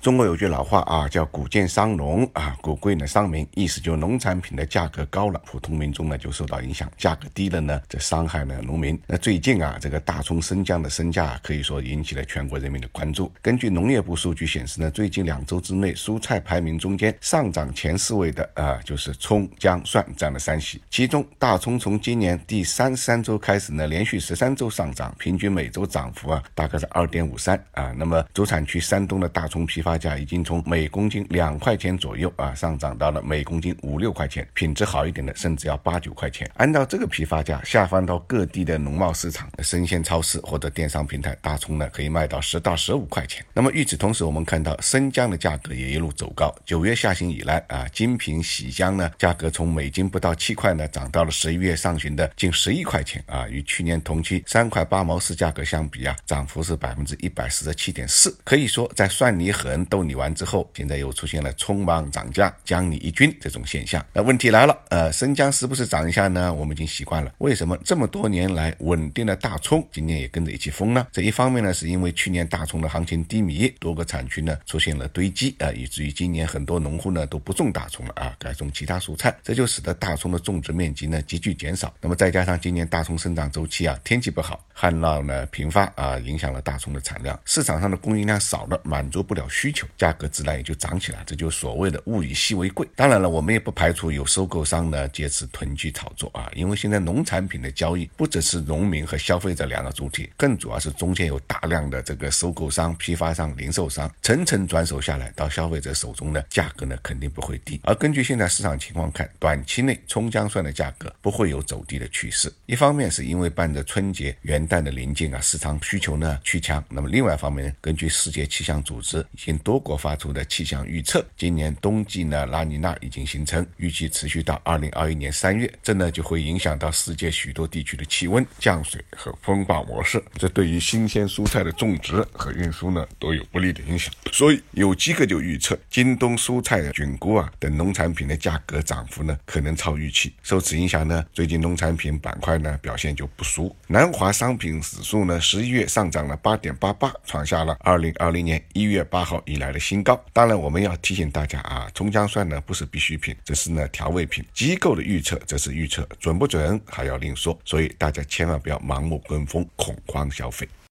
中国有句老话啊，叫“谷贱伤农”啊，谷贵呢伤民，意思就农产品的价格高了，普通民众呢就受到影响；价格低了呢，这伤害了农民。那最近啊，这个大葱生姜的身价可以说引起了全国人民的关注。根据农业部数据显示呢，最近两周之内，蔬菜排名中间上涨前四位的啊，就是葱、姜、蒜占了三席。其中大葱从今年第三十三周开始呢，连续十三周上涨，平均每周涨幅啊大概是二点五三啊。那么主产区山东的大葱批发。发价已经从每公斤两块钱左右啊，上涨到了每公斤五六块钱，品质好一点的甚至要八九块钱。按照这个批发价下放到各地的农贸市场、生鲜超市或者电商平台，大葱呢可以卖到十到十五块钱。那么与此同时，我们看到生姜的价格也一路走高。九月下旬以来啊，精品喜姜呢价格从每斤不到七块呢，涨到了十一月上旬的近十一块钱啊，与去年同期三块八毛四价格相比啊，涨幅是百分之一百四十七点四。可以说在蒜泥和狠。豆泥完之后，现在又出现了匆忙涨价、姜你一军这种现象。那问题来了，呃，生姜是不是涨一下呢？我们已经习惯了。为什么这么多年来稳定的大葱今年也跟着一起疯呢？这一方面呢，是因为去年大葱的行情低迷，多个产区呢出现了。堆积啊，以至于今年很多农户呢都不种大葱了。啊，改种其他蔬菜，这就使得大葱的种植面积呢急剧减少。那么再加上今年大葱生长周期啊，天气不好，旱涝呢频发啊，影响了。大葱的产量，市场上的供应量少了，满足不了。需。需求价格自然也就涨起来，这就所谓的物以稀为贵。当然了，我们也不排除有收购商呢借此囤积炒作啊，因为现在农产品的交易不只是农民和消费者两个主体，更主要是中间有大量的这个收购商、批发商、零售商层层转手下来，到消费者手中呢，价格呢肯定不会低。而根据现在市场情况看，短期内葱姜蒜的价格不会有走低的趋势。一方面是因为伴着春节元旦的临近啊，市场需求呢趋强；那么另外一方面呢，根据世界气象组织已经多国发出的气象预测，今年冬季呢，拉尼娜已经形成，预计持续到二零二一年三月，这呢就会影响到世界许多地区的气温、降水和风暴模式，这对于新鲜蔬菜的种植和运输呢都有不利的影响。所以有机构就预测，京东蔬菜、菌菇啊等农产品的价格涨幅呢可能超预期。受此影响呢，最近农产品板块呢表现就不俗。南华商品指数呢十一月上涨了八点八八，创下了二零二零年一月八号以来的。新高，当然我们要提醒大家啊，葱姜蒜呢不是必需品，只是呢调味品。机构的预测这是预测，准不准还要另说，所以大家千万不要盲目跟风，恐慌消费。